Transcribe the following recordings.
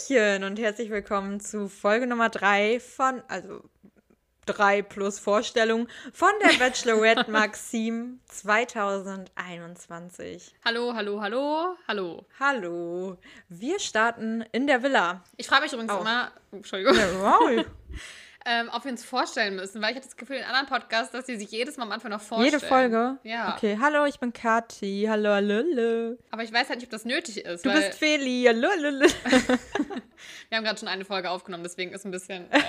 Hallöchen und herzlich willkommen zu Folge Nummer 3 von, also 3 plus Vorstellung von der Bachelorette Maxim 2021. Hallo, hallo, hallo, hallo. Hallo. Wir starten in der Villa. Ich frage mich übrigens Oh. immer, oh, Entschuldigung, Ja, wow. ähm, ob wir uns vorstellen müssen, weil ich hatte das Gefühl in anderen Podcasts, dass die sich jedes Mal am Anfang noch vorstellen. Jede Folge? Ja. Okay, hallo, ich bin Kathi. Hallo, hallo. Aber ich weiß halt nicht, ob das nötig ist, Du bist Feli. Hallo, hallo, wir haben gerade schon eine Folge aufgenommen, deswegen ist ein bisschen äh,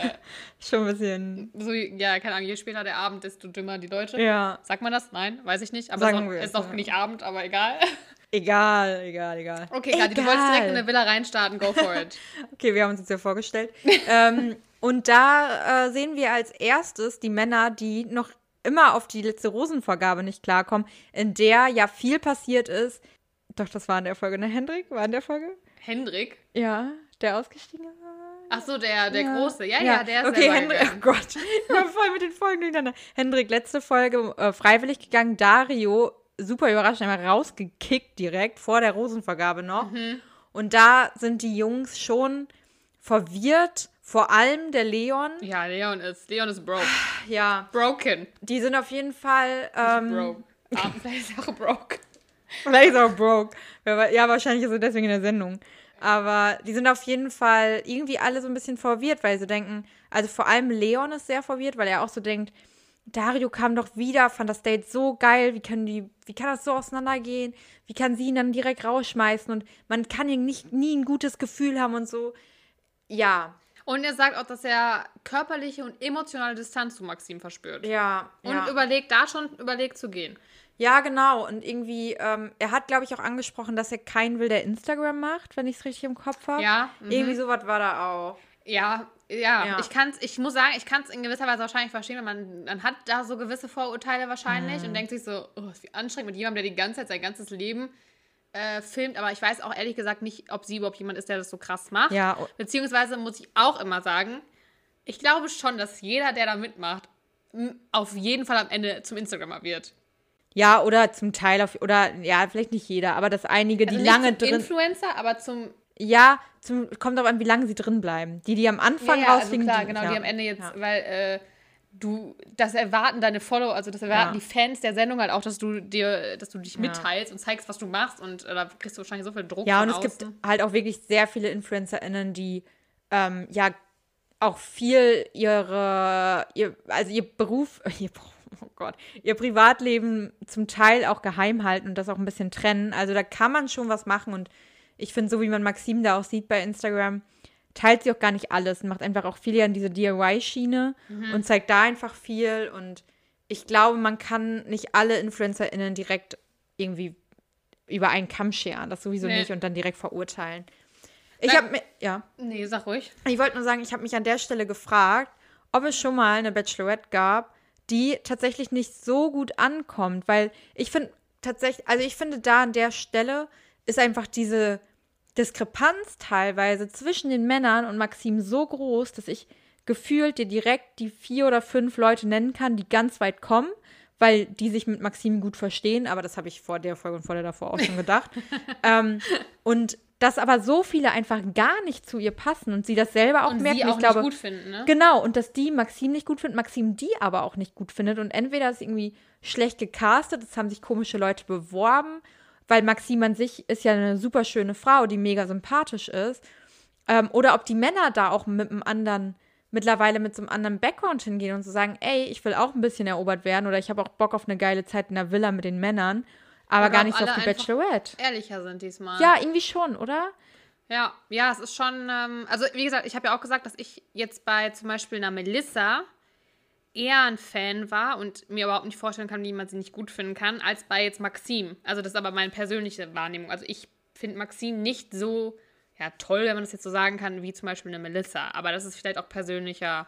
Schon ein bisschen. so, ja, keine Ahnung, je später der Abend, desto dümmer die Leute. Ja. Sagt man das? Nein, weiß ich nicht. Aber Sagen es ist wir ist auch nicht Abend, aber egal. Egal, egal, egal. Okay, Kathi, du wolltest direkt in eine Villa reinstarten, go for it. Okay, wir haben uns jetzt ja vorgestellt. ähm, und da äh, sehen wir als erstes die Männer, die noch immer auf die letzte Rosenvorgabe nicht klarkommen, in der ja viel passiert ist. Doch, das war in der Folge, ne? Hendrik? War in der Folge? Hendrik? Ja, der ausgestiegen war. Ach so, der, der Ja. Große. Ja, ja, der ist Okay, Hendrik, oh Gott, ich war voll mit den Folgen durcheinander. Hendrik, letzte Folge äh, freiwillig gegangen. Dario, super überraschend, einmal rausgekickt direkt, vor der Rosenvergabe noch. Mhm. Und da sind die Jungs schon verwirrt, vor allem der Leon. Ja, Leon ist, Leon ist broke. Ja, Broken. die sind auf jeden Fall. Ähm, broke. Ah, vielleicht ist auch broke. Vielleicht ist auch broke. Ja, wahrscheinlich ist er deswegen in der Sendung. Aber die sind auf jeden Fall irgendwie alle so ein bisschen verwirrt, weil sie denken, also vor allem Leon ist sehr verwirrt, weil er auch so denkt, Dario kam doch wieder, fand das Date so geil, wie können die, wie kann das so auseinandergehen? Wie kann sie ihn dann direkt rausschmeißen? Und man kann ja nicht nie ein gutes Gefühl haben und so. Ja, Und er sagt auch, dass er körperliche und emotionale Distanz zu Maxim verspürt. ja. Und ja. überlegt, da schon überlegt zu gehen. Ja, genau. Und irgendwie, ähm, er hat, glaube ich, auch angesprochen, dass er keinen will, der Instagram macht, wenn ich es richtig im Kopf habe. Ja, mhm. Irgendwie sowas war da auch. Ja, ja, Ja. ich kann's, ich muss sagen, ich kann es in gewisser Weise wahrscheinlich verstehen, weil man, man hat da so gewisse Vorurteile wahrscheinlich Mhm. und denkt sich so, oh, ist wie anstrengend mit jemandem, der die ganze Zeit sein ganzes Leben äh, filmt. Aber ich weiß auch ehrlich gesagt nicht, ob sie überhaupt jemand ist, der das so krass macht. Ja, Beziehungsweise muss ich auch immer sagen, ich glaube schon, dass jeder, der da mitmacht, auf jeden Fall am Ende zum Instagrammer wird. Ja, oder zum Teil auf, oder ja, vielleicht nicht jeder, aber dass einige, die Also lange zum drin. Influencer, aber zum Ja, zum, kommt darauf an, wie lange sie drin bleiben. Die, die am Anfang ja, ja, also rausfliegen. klar, die, genau, ja. die am Ende jetzt, Ja. weil äh, du, das erwarten deine Follower, also das erwarten Ja. die Fans der Sendung halt auch, dass du dir, dass du dich Ja. mitteilst und zeigst, was du machst und äh, da kriegst du wahrscheinlich so viel Druck Ja, und es außen. gibt halt auch wirklich sehr viele InfluencerInnen, die ähm, ja auch viel ihre, ihr, also ihr Beruf, ihr, Beruf, oh Gott, ihr Privatleben zum Teil auch geheim halten und das auch ein bisschen trennen. Also da kann man schon was machen und ich finde, so wie man Maxim da auch sieht bei Instagram, teilt sie auch gar nicht alles und macht einfach auch viel an diese DIY-Schiene Mhm. und zeigt da einfach viel und ich glaube, man kann nicht alle InfluencerInnen direkt irgendwie über einen Kamm scheren, das sowieso Nee. nicht und dann direkt verurteilen. Ich habe mir, ja, Nee, sag ruhig. ich wollte nur sagen, ich habe mich an der Stelle gefragt, ob es schon mal eine Bachelorette gab, die tatsächlich nicht so gut ankommt, weil ich finde tatsächlich, also ich finde da an der Stelle ist einfach diese Diskrepanz teilweise zwischen den Männern und Maxim so groß, dass ich gefühlt dir direkt die vier oder fünf Leute nennen kann, die ganz weit kommen, weil die sich mit Maxim gut verstehen, aber das habe ich vor der Folge und vor der davor auch schon gedacht. ähm, und dass aber so viele einfach gar nicht zu ihr passen und sie das selber auch Und merken. sie auch ich glaube, nicht gut finden, ne? Genau, und dass die Maxim nicht gut findet, Maxim die aber auch nicht gut findet. Und entweder ist irgendwie schlecht gecastet, es haben sich komische Leute beworben, weil Maxim an sich ist ja eine super schöne Frau, die mega sympathisch ist. Ähm, oder ob die Männer da auch mit einem anderen, mittlerweile mit so einem anderen Background hingehen und so sagen, ey, ich will auch ein bisschen erobert werden oder ich habe auch Bock auf eine geile Zeit in der Villa mit den Männern, aber Oder gar nicht so auf die Bachelorette. Ehrlicher sind diesmal. Ja, irgendwie schon, oder? Ja, ja, es ist schon, ähm, also wie gesagt, ich habe ja auch gesagt, dass ich jetzt bei zum Beispiel einer Melissa eher ein Fan war und mir überhaupt nicht vorstellen kann, wie man sie nicht gut finden kann, als bei jetzt Maxim. Also das ist aber meine persönliche Wahrnehmung. Also ich finde Maxim nicht so ja, toll, wenn man das jetzt so sagen kann, wie zum Beispiel eine Melissa. Aber das ist vielleicht auch persönlicher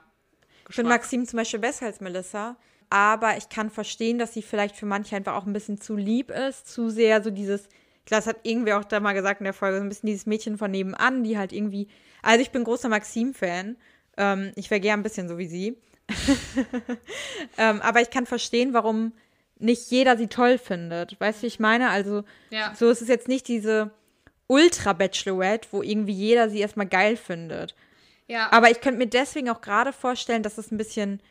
Ich finde Geschmack. Maxim zum Beispiel besser als Melissa. Aber ich kann verstehen, dass sie vielleicht für manche einfach auch ein bisschen zu lieb ist. Zu sehr so dieses, ich glaube, das hat irgendwer auch da mal gesagt in der Folge, so ein bisschen dieses Mädchen von nebenan, die halt irgendwie. Also ich bin großer Maxim-Fan. Ähm, ich wäre gern ein bisschen so wie sie. ähm, aber ich kann verstehen, warum nicht jeder sie toll findet. Weißt du, wie ich meine? Also Ja. so ist es jetzt nicht diese Ultra-Bachelorette, wo irgendwie jeder sie erstmal geil findet. Ja. Aber ich könnte mir deswegen auch gerade vorstellen, dass es ein bisschen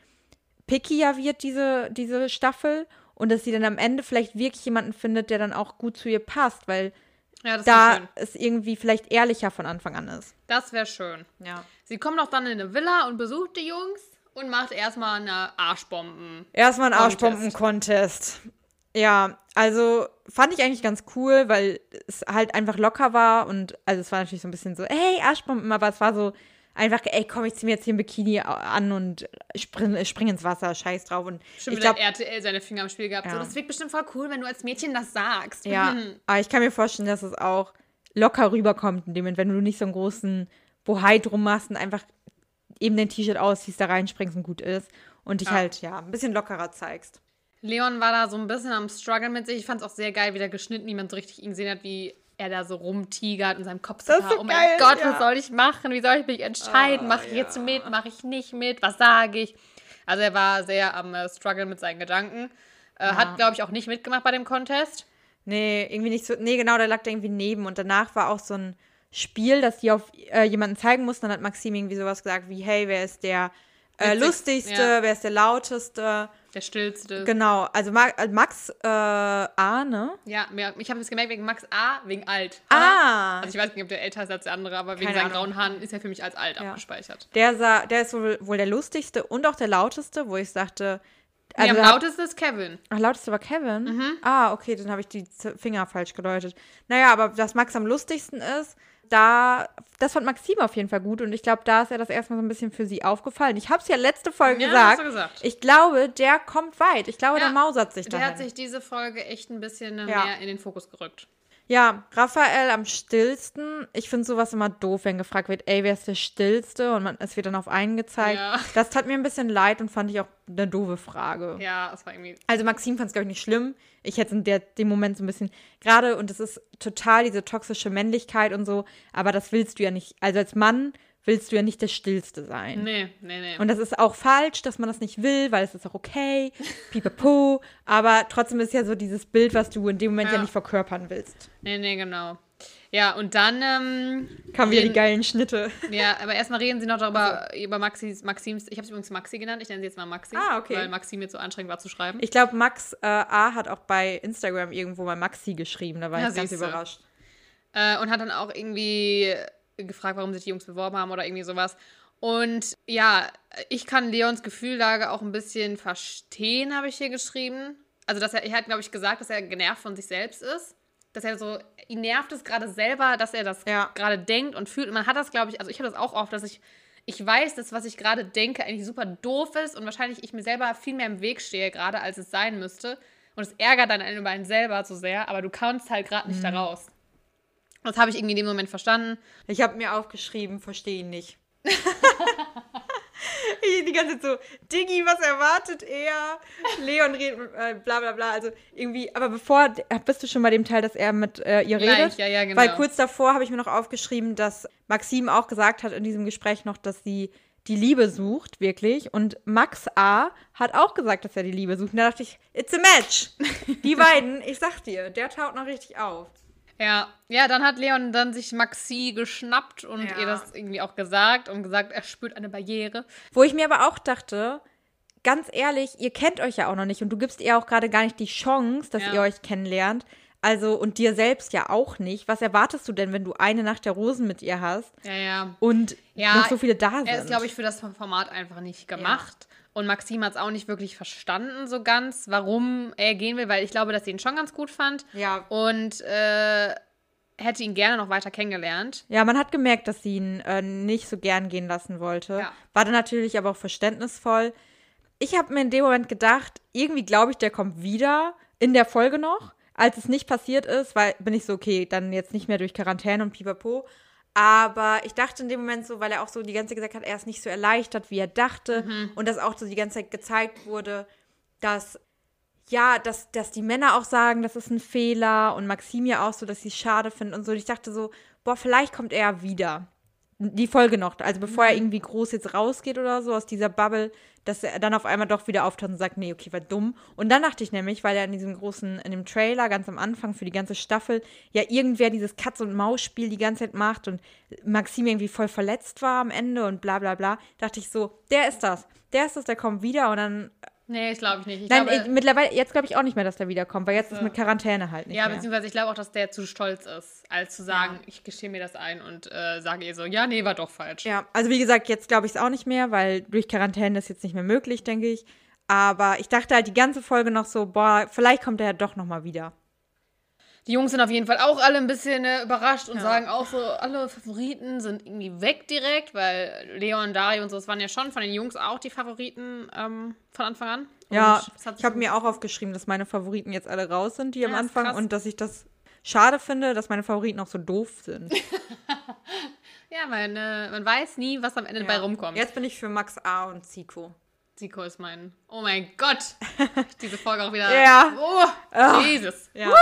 pickier wird, diese, diese Staffel. Und dass sie dann am Ende vielleicht wirklich jemanden findet, der dann auch gut zu ihr passt, weil ja, da es irgendwie vielleicht ehrlicher von Anfang an ist. Das wäre schön. Ja. Sie kommt auch dann in eine Villa und besucht die Jungs und macht erstmal eine Arschbomben. Erstmal ein Contest. Arschbomben-Contest. Ja, also fand ich eigentlich ganz cool, weil es halt einfach locker war und also es war natürlich so ein bisschen so, hey, Arschbomben, aber es war so einfach, ey, komm, ich zieh mir jetzt hier ein Bikini an und spring, spring ins Wasser, scheiß drauf. Und Schon ich glaube, RTL seine Finger am Spiel gehabt. Ja. So, das wirkt bestimmt voll cool, wenn du als Mädchen das sagst. ja, Mhm. aber ich kann mir vorstellen, dass es auch locker rüberkommt in dem Moment, wenn du nicht so einen großen Bohai drum machst und einfach eben dein T-Shirt ausziehst, da reinspringst und gut ist und dich Ja. halt, ja, ein bisschen lockerer zeigst. Leon war da so ein bisschen am Struggle mit sich. Ich fand es auch sehr geil, wie der geschnitten, wie man so richtig ihn gesehen hat, wie er da so rumtigert in seinem Kopf. So so oh mein geil, Gott, ja. was soll ich machen? Wie soll ich mich entscheiden? Oh, mache ich jetzt mit? Mache ich nicht mit? Was sage ich? Also er war sehr am äh, Struggle mit seinen Gedanken. Äh, Hat, glaube ich, auch nicht mitgemacht bei dem Contest. Nee, irgendwie nicht so. Nee, genau, da lag der irgendwie neben. Und danach war auch so ein Spiel, das die auf äh, jemanden zeigen mussten. Dann hat Maxim irgendwie sowas gesagt wie, hey, wer ist der äh, lustigste, ja. wer ist der lauteste? Der stillste. Genau, also Ma äh, Max äh, A, ne? ja, ich habe es gemerkt wegen Max A, wegen alt. Ah, Also ich weiß nicht, ob der älter ist als der andere, aber wegen Keine seinen Ahnung. grauen Haaren ist er für mich als alt Ja. abgespeichert. der, sah, der ist wohl, wohl der lustigste und auch der lauteste, wo ich sagte. Nee, Also am da- lautesten ist Kevin. Ach, lauteste war Kevin? Mhm. Ah, okay, dann habe ich die Finger falsch gedeutet. Naja, aber dass Max am lustigsten ist, da, das fand Maxim auf jeden Fall gut und ich glaube, da ist er das erstmal so ein bisschen für sie aufgefallen. Ich habe es ja letzte Folge Ja, gesagt. hast du gesagt. Ich glaube, der kommt weit. Ich glaube, Ja, der mausert sich Der dahin. hat sich diese Folge echt ein bisschen Ja. mehr in den Fokus gerückt. Ja, Raphael am stillsten. Ich finde sowas immer doof, wenn gefragt wird, ey, wer ist der stillste? Und man, es wird dann auf einen gezeigt. Ja. Das tat mir ein bisschen leid und fand ich auch eine doofe Frage. Ja, es war irgendwie. Also Maxim fand es, glaube ich, nicht schlimm. Ich hätte in der, dem Moment so ein bisschen, gerade, und es ist total diese toxische Männlichkeit und so, aber das willst du ja nicht. Also als Mann willst du ja nicht der Stillste sein. Nee, nee, nee. Und das ist auch falsch, dass man das nicht will, weil es ist auch okay, pipapo, aber trotzdem ist ja so dieses Bild, was du in dem Moment ja, Ja. nicht verkörpern willst. nee, nee, genau. Ja, und dann, ähm, Kamen wieder die geilen Schnitte. ja, aber erstmal reden sie noch darüber, über Maxis, Maxims, ich habe sie übrigens Maxi genannt, ich nenne sie jetzt mal Maxi. Ah, okay. Weil Maxi mir zu anstrengend war zu schreiben. Ich glaube, Max äh, A hat auch bei Instagram irgendwo mal Maxi geschrieben, da war Ja, ich ganz überrascht. Äh, und hat dann auch irgendwie gefragt, warum sich die Jungs beworben haben oder irgendwie sowas. Und ja, ich kann Leons Gefühllage auch ein bisschen verstehen, habe ich hier geschrieben. Also, dass er, er hat, glaube ich, gesagt, dass er genervt von sich selbst ist. Dass er so, ihn nervt es gerade selber, dass er das Ja. gerade denkt und fühlt. Und man hat das, glaube ich, also ich habe das auch oft, dass ich, ich weiß, dass was ich gerade denke eigentlich super doof ist und wahrscheinlich ich mir selber viel mehr im Weg stehe gerade, als es sein müsste. Und es ärgert dann einen über einen selber zu sehr, aber du kannst halt gerade nicht da raus. Das habe ich irgendwie in dem Moment verstanden. Ich habe mir aufgeschrieben, verstehe ihn nicht. Ich die ganze Zeit so, Diggi, was erwartet er? Leon redet, äh, bla bla bla. Also irgendwie, aber bevor, bist du schon bei dem Teil, dass er mit äh, ihr Gleich, redet? ja, ja, genau. Weil kurz davor habe ich mir noch aufgeschrieben, dass Maxim auch gesagt hat in diesem Gespräch noch, dass sie die Liebe sucht, wirklich. Und Max A. hat auch gesagt, dass er die Liebe sucht. Und da dachte ich, it's a match. Die beiden, ich sag dir, der taut noch richtig auf. Ja, ja, dann hat Leon dann sich Maxi geschnappt und Ja. ihr das irgendwie auch gesagt und gesagt, er spürt eine Barriere. Wo ich mir aber auch dachte, ganz ehrlich, ihr kennt euch ja auch noch nicht und du gibst ihr auch gerade gar nicht die Chance, dass Ja. ihr euch kennenlernt. Also, und dir selbst ja auch nicht. Was erwartest du denn, wenn du eine Nacht der Rosen mit ihr hast Ja, ja. und Ja, noch so viele da sind? Er ist, glaube ich, für das Format einfach nicht gemacht. Und Maxim hat es auch nicht wirklich verstanden, so ganz, warum er gehen will, weil ich glaube, dass sie ihn schon ganz gut fand. Ja. Und äh, hätte ihn gerne noch weiter kennengelernt. Ja, man hat gemerkt, dass sie ihn äh, nicht so gern gehen lassen wollte. Ja. War dann natürlich aber auch verständnisvoll. Ich habe mir in dem Moment gedacht, irgendwie glaube ich, der kommt wieder in der Folge noch. Als es nicht passiert ist, weil bin ich so, okay, dann jetzt nicht mehr durch Quarantäne und pipapo. Aber ich dachte in dem Moment so, weil er auch so die ganze Zeit gesagt hat, er ist nicht so erleichtert, wie er dachte. Und dass auch so die ganze Zeit gezeigt wurde, dass ja, dass, dass die Männer auch sagen, das ist ein Fehler und Maxim ja auch so, dass sie es schade finden und so. Und ich dachte so, boah, vielleicht kommt er wieder. Die Folge noch, also bevor er Mhm. irgendwie groß jetzt rausgeht oder so aus dieser Bubble, dass er dann auf einmal doch wieder auftaucht und sagt, nee, okay, war dumm. Und dann dachte ich nämlich, weil er in diesem großen, in dem Trailer ganz am Anfang für die ganze Staffel ja irgendwer dieses Katz-und-Maus-Spiel die ganze Zeit macht und Maxim irgendwie voll verletzt war am Ende und bla bla bla, dachte ich so, der ist das. Der ist das, der kommt wieder und dann. Nee, ich glaube ich nicht. Ich Nein, glaube, mittlerweile, jetzt glaube ich auch nicht mehr, dass der wiederkommt, weil jetzt ist So. mit Quarantäne halt nicht ja, mehr. beziehungsweise ich glaube auch, dass der zu stolz ist, als zu sagen, ich gestehe mir das ein und äh, sage ihr so, ja, nee, war doch falsch. Ja, also wie gesagt, jetzt glaube ich es auch nicht mehr, weil durch Quarantäne ist jetzt nicht mehr möglich, denke ich. Aber ich dachte halt die ganze Folge noch so, boah, vielleicht kommt er ja doch noch mal wieder. Die Jungs sind auf jeden Fall auch alle ein bisschen äh, überrascht und sagen auch so, alle Favoriten sind irgendwie weg direkt, weil Leon, Dario und so, das waren ja schon von den Jungs auch die Favoriten ähm, von Anfang an. Ja, Und ich habe mir auch aufgeschrieben, dass meine Favoriten jetzt alle raus sind, die am Ja, ist Anfang. Und dass ich das schade finde, dass meine Favoriten auch so doof sind. Ja, man, äh, man weiß nie, was am Ende dabei rumkommt. Jetzt bin ich für Max A und Zico. Zico ist mein. Oh mein Gott! Diese Folge auch wieder. Ja. Oh, Ah. Jesus. Ja.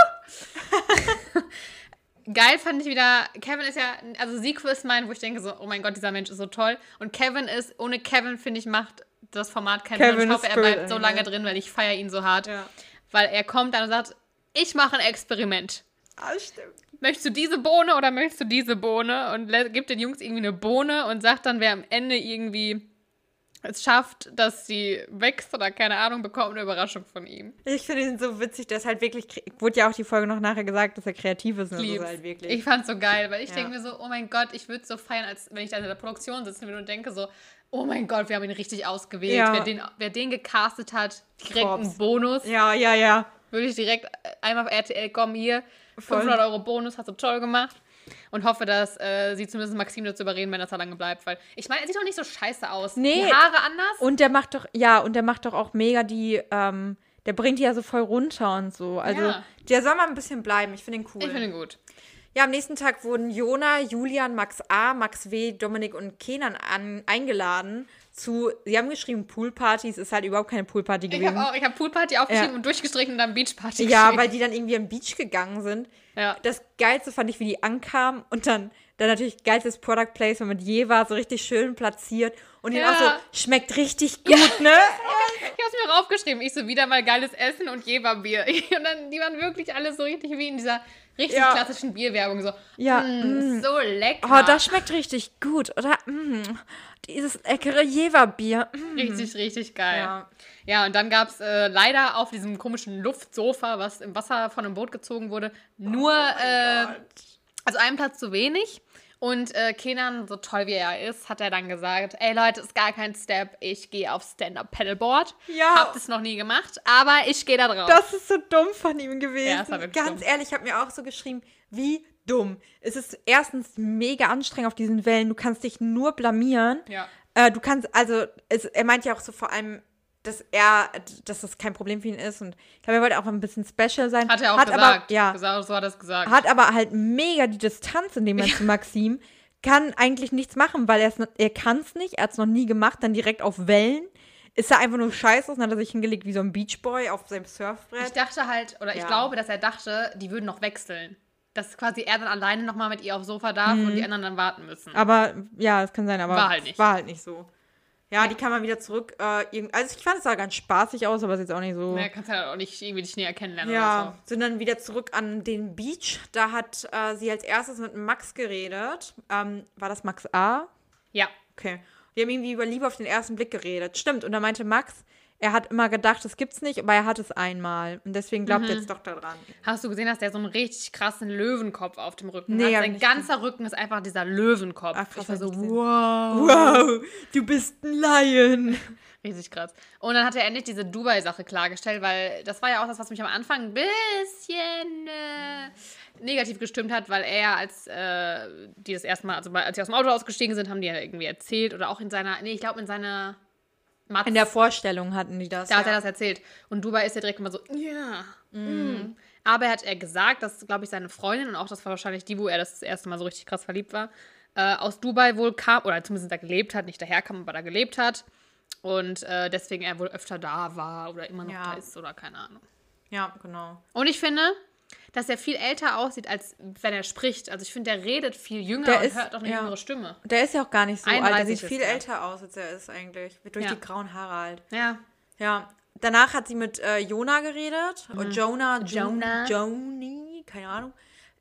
Geil fand ich wieder, Kevin ist ja, also Zico ist mein, wo ich denke so, oh mein Gott, dieser Mensch ist so toll. Und Kevin ist, ohne Kevin, finde ich, macht das Format keinen Sinn. Ich hoffe, er bleibt so lange drin, weil ich feiere ihn so hart. Ja. Weil er kommt dann und sagt, ich mache ein Experiment. Ah, stimmt. Möchtest du diese Bohne oder möchtest du diese Bohne? Und gibt den Jungs irgendwie eine Bohne und sagt dann, wer am Ende irgendwie es schafft, dass sie wächst oder keine Ahnung, bekommt eine Überraschung von ihm. Ich finde ihn so witzig, ist halt wirklich, wurde ja auch die Folge noch nachher gesagt, dass er kreativ ist. Und das ist Lieb's. halt wirklich. Ich fand's so geil, weil ich Ja. denke mir so, oh mein Gott, ich würde so feiern, als wenn ich da in der Produktion sitzen würde und denke so, oh mein Gott, wir haben ihn richtig ausgewählt. Ja. Wer, den, wer den gecastet hat, direkt Props. einen Bonus. ja, ja, ja. Würde ich direkt äh, einmal auf RTL kommen, hier, Voll. 500 Euro Bonus, hast du toll gemacht. Und hoffe, dass äh, sie zumindest Maxim dazu überreden, wenn das da lange bleibt. Weil ich meine, er sieht doch nicht so scheiße aus. Nee. Die Haare anders. Und der macht doch, ja, und der macht doch auch mega die, ähm, der bringt die ja so voll runter und so. Also, Ja. der soll mal ein bisschen bleiben. Ich finde ihn cool. ich finde ihn gut. Ja, am nächsten Tag wurden Jona, Julian, Max A, Max W, Dominik und Kenan an, eingeladen zu, sie haben geschrieben Poolparty, es ist halt überhaupt keine Poolparty gewesen. ich habe Poolparty aufgeschrieben Ja. und durchgestrichen und dann Beachparty ja, weil die dann irgendwie am Beach gegangen sind. Ja. Das Geilste fand ich, wie die ankamen und dann, dann natürlich geilstes Product Placement mit Jeva, so richtig schön platziert und Ja. auch so, schmeckt richtig gut, ne? Ich hab's mir raufgeschrieben. Ich so wieder mal geiles Essen und Jeverbier. Und dann, die waren wirklich alle so richtig wie in dieser richtig Ja. klassischen Bierwerbung. So, Ja, mm, so lecker. Oh, das schmeckt richtig gut, oder? Mm, dieses leckere Jever-Bier. Mm. richtig, richtig geil. Ja, Ja. und dann gab's äh, leider auf diesem komischen Luftsofa, was im Wasser von einem Boot gezogen wurde, nur äh, also einen Platz zu wenig. Und äh, Kenan, so toll wie er ist, hat er dann gesagt, ey Leute, ist gar kein Step, ich gehe auf Stand-Up-Paddleboard. Ja. Hab das noch nie gemacht, aber ich gehe da drauf. Das ist so dumm von ihm gewesen. Ja, es war Ganz dumm. ehrlich, ich habe mir auch so geschrieben, wie dumm. Es ist erstens mega anstrengend auf diesen Wellen. Du kannst dich nur blamieren. Ja. Äh, du kannst, also, es, er meint ja auch so vor allem, dass er, dass das kein Problem für ihn ist. Und ich glaube, er wollte auch ein bisschen special sein. Hat er auch hat gesagt. Aber, ja, gesagt. So hat er es gesagt. hat aber halt mega die Distanz in dem Moment zu Maxim. Kann eigentlich nichts machen, weil er kann es nicht. Er hat es noch nie gemacht. Dann direkt auf Wellen. Ist er einfach nur scheiße und dann hat er sich hingelegt wie so ein Beachboy auf seinem Ich Surfbrett. dachte halt, oder ich Ja. glaube, dass er dachte, die würden noch wechseln. Dass quasi er dann alleine nochmal mit ihr aufs Sofa darf und die anderen dann warten müssen. Mhm. Aber ja, das kann sein, aber War halt nicht. War halt nicht so. Ja, die kann man wieder zurück. Äh, also ich fand es sah ganz spaßig aus, aber es ist jetzt auch nicht so. Ne, kannst halt auch nicht irgendwie dich näher kennenlernen Ja, oder sind dann wieder zurück an den Beach. Da hat äh, sie als erstes mit Max geredet. Ähm, war das Max A? so. Ja. Okay. Die haben irgendwie über Liebe auf den ersten Blick geredet. Stimmt. Und da meinte Max, er hat immer gedacht, das gibt's nicht, aber er hat es einmal. Und deswegen glaubt Mhm. er jetzt doch daran. Hast du gesehen, dass der so einen richtig krassen Löwenkopf auf dem Rücken Nee, hat? Sein ganzer Rücken ist einfach dieser Löwenkopf. Ach, krass, ich war so, gesehen. wow. Wow, du bist ein Lion. Richtig krass. Und dann hat er endlich diese Dubai-Sache klargestellt, weil das war ja auch das, was mich am Anfang ein bisschen äh, negativ gestimmt hat, weil er, als äh, die das erste Mal, also als sie aus dem Auto ausgestiegen sind, haben die ja irgendwie erzählt oder auch in seiner, nee, ich glaube in seiner Matz, In der Vorstellung hatten die das. da hat ja. er das erzählt. Und Dubai ist ja direkt immer so, ja. mm. Aber er hat er gesagt, dass, glaube ich, seine Freundin und auch das war wahrscheinlich die, wo er das, das erste Mal so richtig krass verliebt war, äh, aus Dubai wohl kam, oder zumindest da gelebt hat, nicht daherkam, aber da gelebt hat. Und äh, deswegen er wohl öfter da war oder immer noch Ja. da ist oder keine Ahnung. Ja, genau. Und ich finde, dass er viel älter aussieht, als wenn er spricht. Also ich finde, der redet viel jünger Der und ist- hört auch eine ja. jüngere Stimme. Der ist ja auch gar nicht so alt. Der 31 sieht viel er. älter aus, als er ist eigentlich. Durch Ja. die grauen Haare halt. Ja. Ja. Danach hat sie mit äh, Jona geredet. Oder Jonah, Jo- Mhm. Jonah. Joni, keine Ahnung.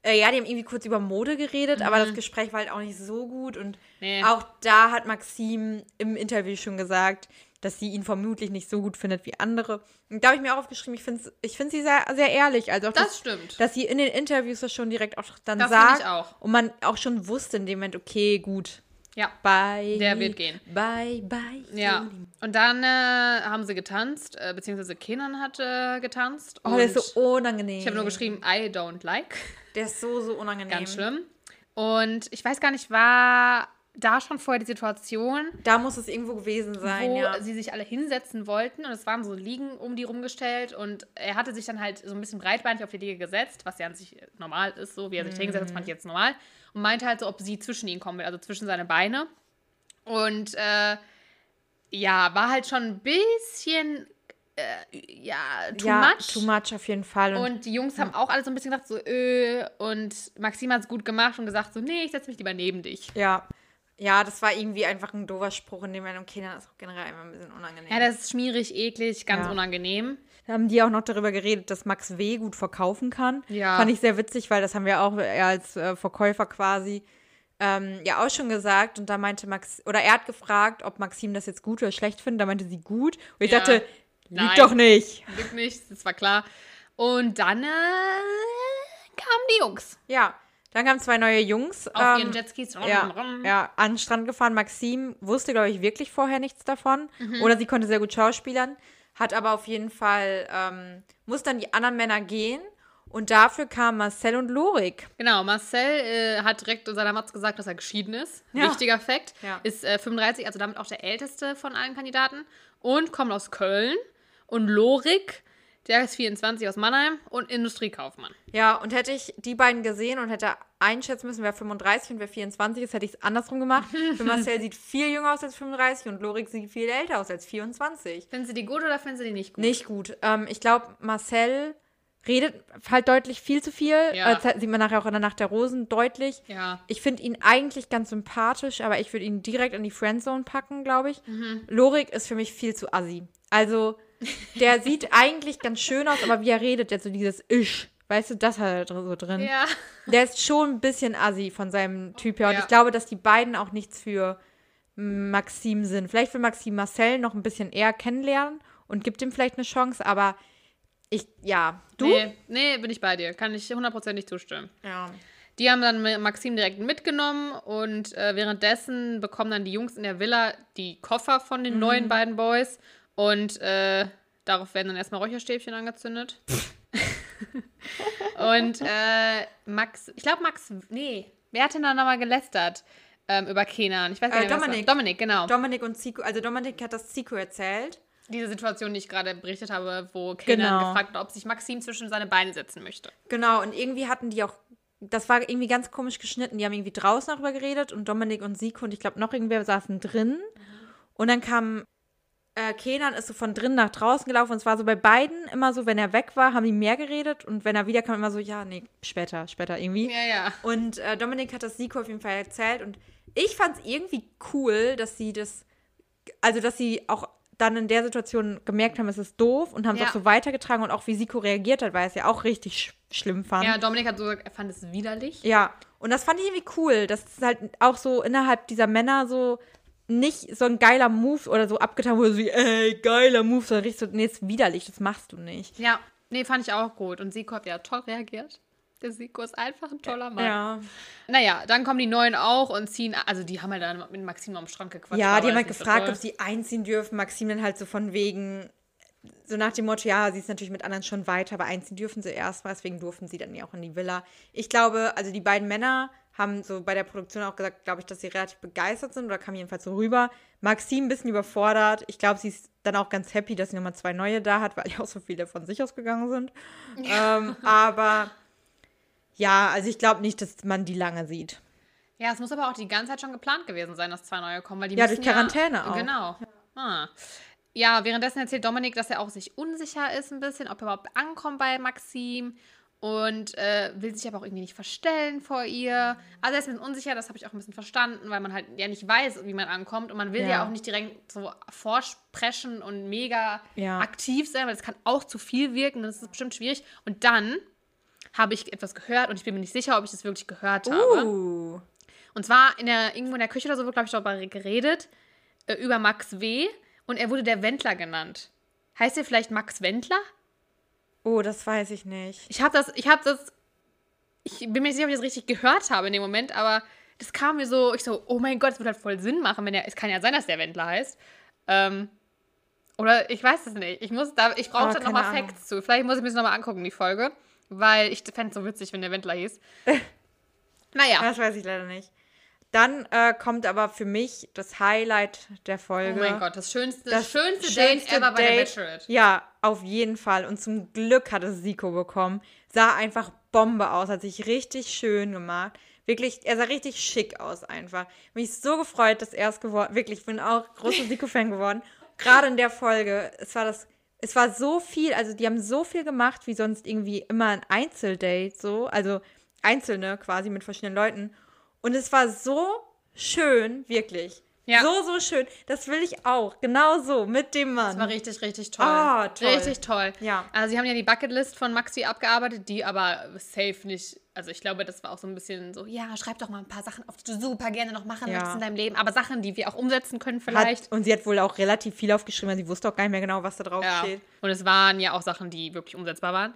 Äh, ja, die haben irgendwie kurz über Mode geredet, aber Mhm. das Gespräch war halt auch nicht so gut. Und Nee. auch da hat Maxim im Interview schon gesagt, dass sie ihn vermutlich nicht so gut findet wie andere. Und da habe ich mir auch aufgeschrieben, ich finde ich find sie sehr, sehr ehrlich. Also auch Das stimmt. Dass sie in den Interviews das schon direkt auch dann Das sagt. ich auch. Und man auch schon wusste in dem Moment, okay, gut, Ja. bye. Der wird gehen. Bye, bye. Ja. Und dann äh, haben sie getanzt, äh, beziehungsweise Kenan hat äh, getanzt. Oh, der ist so unangenehm. Ich habe nur geschrieben, I don't like. Der ist so, so unangenehm. Ganz schlimm. Und ich weiß gar nicht, war da schon vorher die Situation, Da muss es irgendwo gewesen sein, wo ja. sie sich alle hinsetzen wollten und es waren so Liegen um die rumgestellt und er hatte sich dann halt so ein bisschen breitbeinig auf die Liege gesetzt, was ja an sich normal ist, so wie er sich Mhm. hingesetzt hat, fand ich jetzt normal und meinte halt so, ob sie zwischen ihn kommen will, also zwischen seine Beine und äh, ja, war halt schon ein bisschen äh, ja, too ja, much. Too much auf jeden Fall. Und, Und die Jungs haben auch alle so ein bisschen gesagt, so, äh, und Maxim hat es gut gemacht und gesagt, so, nee, ich setze mich lieber neben dich. ja. Ja, das war irgendwie einfach ein doofer Spruch, in dem man, dann ist auch generell einfach ein bisschen unangenehm. Ja, das ist schmierig, eklig, ganz Ja. unangenehm. Da haben die auch noch darüber geredet, dass Max W. gut verkaufen kann. Ja. Fand ich sehr witzig, weil das haben wir auch er als äh, Verkäufer quasi ähm, ja auch schon gesagt. Und da meinte Max, oder er hat gefragt, ob Maxim das jetzt gut oder schlecht findet. Da meinte sie gut. Und ich Ja. dachte, liegt doch nicht. Glück nicht, das war klar. Und dann äh, kamen die Jungs Ja, dann kamen zwei neue Jungs. auf ähm, ihren Jetskis. Ja, ja, an den Strand gefahren. Maxim wusste, glaube ich, wirklich vorher nichts davon. Mhm. Oder sie konnte sehr gut schauspielern. Hat aber auf jeden Fall, ähm, muss dann die anderen Männer gehen. Und dafür kamen Marcel und Lorik. Genau, Marcel äh, hat direkt seiner Matz gesagt, dass er geschieden ist. Ja. Wichtiger Fakt. Ja. Ist äh, 35, also damit auch der älteste von allen Kandidaten. Und kommt aus Köln. Und Lorik, der ist 24 aus Mannheim und Industriekaufmann. Ja, und hätte ich die beiden gesehen und hätte einschätzen müssen, wer 35 und wer 24 ist, hätte ich es andersrum gemacht. Für Marcel sieht viel jünger aus als 35 und Lorik sieht viel älter aus als 24. Finden Sie die gut oder finden Sie die nicht gut? Nicht gut. Ähm, ich glaube, Marcel redet halt deutlich viel zu viel. Ja. Äh, Das sieht man nachher auch in der Nacht der Rosen deutlich. Ja. Ich finde ihn eigentlich ganz sympathisch, aber ich würde ihn direkt in die Friendzone packen, glaube ich. Mhm. Lorik ist für mich viel zu assi. Also, der sieht eigentlich ganz schön aus, aber wie er redet, jetzt so dieses Isch. Weißt du, das hat er so drin. Ja. Der ist schon ein bisschen assi von seinem Typ her. Und Ja. ich glaube, dass die beiden auch nichts für Maxim sind. Vielleicht will Maxim Marcel noch ein bisschen eher kennenlernen und gibt ihm vielleicht eine Chance, aber ich, ja. Du? Nee, nee, bin ich bei dir. Kann ich hundertprozentig zustimmen. Ja. Die haben dann Maxim direkt mitgenommen und äh, währenddessen bekommen dann die Jungs in der Villa die Koffer von den neuen beiden Boys und äh, darauf werden dann erstmal Räucherstäbchen angezündet. und äh, Max, ich glaube Max, nee, wer hat denn da nochmal gelästert ähm, über Kenan? Ich weiß gar Äh, nicht, war. Dominik. Dominik, genau. Dominik und Zico, also Dominik hat das Zico erzählt. Diese Situation, die ich gerade berichtet habe, wo Kenan Genau. gefragt hat, ob sich Maxim zwischen seine Beine setzen möchte. Genau, und irgendwie hatten die auch, das war irgendwie ganz komisch geschnitten. Die haben irgendwie draußen darüber geredet und Dominik und Zico und ich glaube noch irgendwer saßen drin. Und dann kam äh, Kenan ist so von drin nach draußen gelaufen und es war so bei beiden immer so, wenn er weg war, haben die mehr geredet und wenn er wiederkam, immer so, ja, nee, später, später irgendwie. Ja, ja. Und äh, Dominik hat das Zico auf jeden Fall erzählt und ich fand es irgendwie cool, dass sie das, also dass sie auch dann in der Situation gemerkt haben, es ist doof und haben es Ja. auch so weitergetragen und auch wie Zico reagiert hat, weil er es ja auch richtig sch schlimm fand. Ja, Dominik hat so gesagt, er fand es widerlich. Ja, und das fand ich irgendwie cool, dass es halt auch so innerhalb dieser Männer so nicht so ein geiler Move oder so abgetan wurde, so wie, ey, geiler Move, sondern richtig so, nee, ist widerlich, das machst du nicht. Ja, nee, fand ich auch gut. Und Siko hat ja toll reagiert. Der Siko ist einfach ein toller Mann. Ja. Naja, dann kommen die Neuen auch und ziehen, also die haben halt dann mit Maxim am Strand gequatscht. Ja, die haben halt so gefragt, toll. ob sie einziehen dürfen. Maxim dann halt so von wegen, so nach dem Motto, ja, sie ist natürlich mit anderen schon weiter, aber einziehen dürfen sie erst mal, deswegen durften sie dann ja auch in die Villa. Ich glaube, also die beiden Männer haben so bei der Produktion auch gesagt, glaube ich, dass sie relativ begeistert sind oder kam jedenfalls so rüber. Maxim ein bisschen überfordert. Ich glaube, sie ist dann auch ganz happy, dass sie nochmal zwei neue da hat, weil ja auch so viele von sich ausgegangen sind. Ähm, aber ja, also ich glaube nicht, dass man die lange sieht. Ja, es muss aber auch die ganze Zeit schon geplant gewesen sein, dass zwei neue kommen, weil die Ja, durch Quarantäne auch. Genau. Ah. Ja, währenddessen erzählt Dominik, dass er auch sich unsicher ist ein bisschen, ob er überhaupt ankommt bei Maxim. Und äh, will sich aber auch irgendwie nicht verstellen vor ihr. Also er ist ein bisschen unsicher, das habe ich auch ein bisschen verstanden, weil man halt ja nicht weiß, wie man ankommt und man will ja, Ja. auch nicht direkt so vorsprechen und mega Ja. aktiv sein, weil das kann auch zu viel wirken, das ist bestimmt schwierig. Und dann habe ich etwas gehört und ich bin mir nicht sicher, ob ich das wirklich gehört habe. Uh. Und zwar in der, irgendwo in der Küche oder so wird, glaube ich, darüber geredet, äh, über Max W. Und er wurde der Wendler genannt. Heißt er vielleicht Max Wendler? Oh, das weiß ich nicht. Ich habe das, ich habe das, ich bin mir nicht sicher, ob ich das richtig gehört habe in dem Moment, aber das kam mir so, ich so, oh mein Gott, es wird halt voll Sinn machen, wenn er, es kann ja sein, dass der Wendler heißt. Ähm, oder ich weiß es nicht. Ich muss da, ich brauche Oh, da nochmal. Facts zu. Vielleicht muss ich mir das nochmal angucken, die Folge. Weil ich fände es so witzig, wenn der Wendler hieß. naja. Das weiß ich leider nicht. Dann äh, kommt aber für mich das Highlight der Oh Folge. mein Gott, das schönste, Das schönste, schönste Date ever bei der. Bachelorette. Ja, auf jeden Fall. Und zum Glück hat es Siko bekommen. Sah einfach Bombe aus, hat sich richtig schön gemacht. Wirklich, er sah richtig schick aus einfach. Mich so gefreut, dass er es geworden Wirklich, ich bin auch großer Siko-Fan geworden. Gerade in der Folge. Es war das. Es war so viel, also die haben so viel gemacht, wie sonst irgendwie immer ein Einzeldate, so. Also einzelne quasi mit verschiedenen Leuten. Und es war so schön, wirklich. Ja. So, so schön. Das will ich auch. Genau so, mit dem Mann. Das war richtig, richtig toll. Ah, toll. Richtig toll. Ja. Also sie haben ja die Bucketlist von Maxi abgearbeitet, die aber safe nicht, also ich glaube, das war auch so ein bisschen so, ja, schreib doch mal ein paar Sachen auf, die du super gerne noch machen Ja. möchtest in deinem Leben, aber Sachen, die wir auch umsetzen können vielleicht. Hat, und sie hat wohl auch relativ viel aufgeschrieben, weil sie wusste auch gar nicht mehr genau, was da drauf ja. steht. Und es waren ja auch Sachen, die wirklich umsetzbar waren.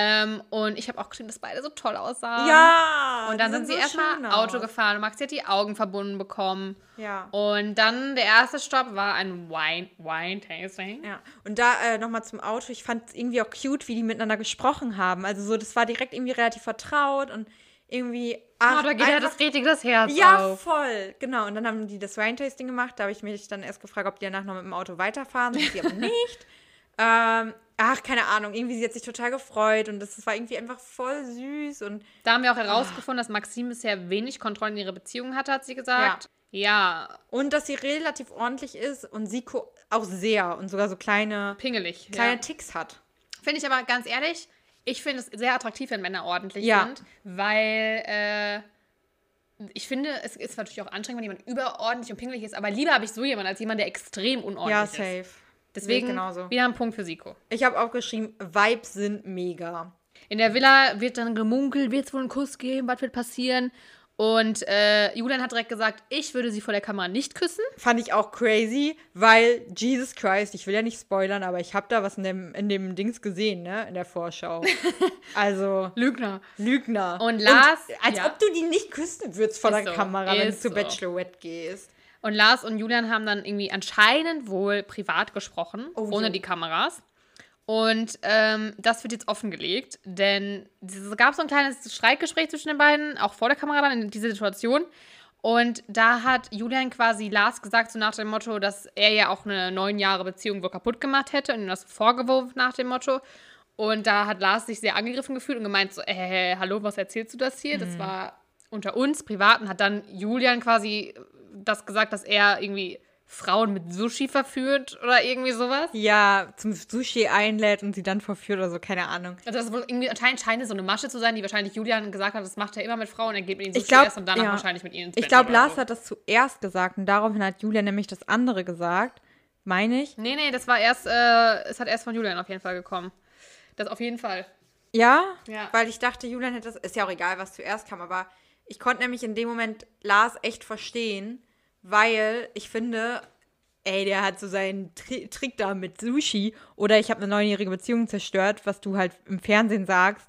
Ähm, und ich habe auch geschrieben, dass beide so toll aussahen. Ja! Und dann die sind sie so erstmal Auto gefahren und Maxi hat die Augen verbunden bekommen. Ja. Und dann der erste Stopp war ein Wine, Wine Tasting. Ja, und da äh, nochmal zum Auto. Ich fand es irgendwie auch cute, wie die miteinander gesprochen haben. Also so, das war direkt irgendwie relativ vertraut und irgendwie. Ach, Oh, da geht ja einfach- das richtig das Herz Ja, auf. voll. Genau. Und dann haben die das Wine-Tasting gemacht. Da habe ich mich dann erst gefragt, ob die danach noch mit dem Auto weiterfahren. Sind sie aber nicht. Ähm, ach, keine Ahnung. Irgendwie, sie hat sich total gefreut und das war irgendwie einfach voll süß und Da haben wir auch herausgefunden, dass Maxim bisher wenig Kontrolle in ihre Beziehung hatte, hat sie gesagt. Ja, Und dass sie relativ ordentlich ist und Siko auch sehr und sogar so kleine, pingelig. kleine ja. Ticks hat. Finde ich aber ganz ehrlich, ich finde es sehr attraktiv, wenn Männer ordentlich Ja. sind, weil äh, ich finde, es ist natürlich auch anstrengend, wenn jemand überordentlich und pingelig ist, aber lieber habe ich so jemanden als jemand, der extrem unordentlich Ja, ist. Deswegen wieder ein Punkt für Siko. Ich habe auch geschrieben, Vibes sind mega. In der Villa wird dann gemunkelt, wird es wohl einen Kuss geben, was wird passieren? Und äh, Julian hat direkt gesagt, ich würde sie vor der Kamera nicht küssen. Fand ich auch crazy, weil Jesus Christ, ich will ja nicht spoilern, aber ich habe da was in dem, in dem Dings gesehen, ne, in der Vorschau. also, Lügner. Lügner. Und Lars- als ja. ob du die nicht küssen würdest vor Ist der so, Kamera, wenn du ist zu so. Bachelorette gehst. Und Lars und Julian haben dann irgendwie anscheinend wohl privat gesprochen, Oh, ohne so. die Kameras. Und ähm, das wird jetzt offengelegt, denn es gab so ein kleines Streitgespräch zwischen den beiden, auch vor der Kamera dann in dieser Situation. Und da hat Julian quasi Lars gesagt, so nach dem Motto, dass er ja auch eine neun Jahre Beziehung wohl kaputt gemacht hätte und ihm das vorgeworfen nach dem Motto. Und da hat Lars sich sehr angegriffen gefühlt und gemeint so, äh, hallo, was erzählst du das hier? Mhm. Das war unter uns, privat. Und hat dann Julian quasi das gesagt, dass er irgendwie Frauen mit Sushi verführt oder irgendwie sowas. Ja, zum Sushi einlädt und sie dann verführt oder so, keine Ahnung. Also das ist wohl irgendwie anscheinend scheint es so eine Masche zu sein, die wahrscheinlich Julian gesagt hat, das macht er immer mit Frauen, er geht mit ihnen Sushi glaub, essen und danach ja. wahrscheinlich mit ihnen ins Ich glaube, Lars so. hat das zuerst gesagt und daraufhin hat Julia nämlich das andere gesagt. Meine ich? Nee, nee, das war erst, äh, es hat erst von Julian auf jeden Fall gekommen. Das auf jeden Fall. Ja, Ja. weil ich dachte, Julian hätte das. Ist ja auch egal, was zuerst kam, aber ich konnte nämlich in dem Moment Lars echt verstehen, weil ich finde, ey, der hat so seinen Tri Trick da mit Sushi oder ich habe eine neunjährige Beziehung zerstört, was du halt im Fernsehen sagst.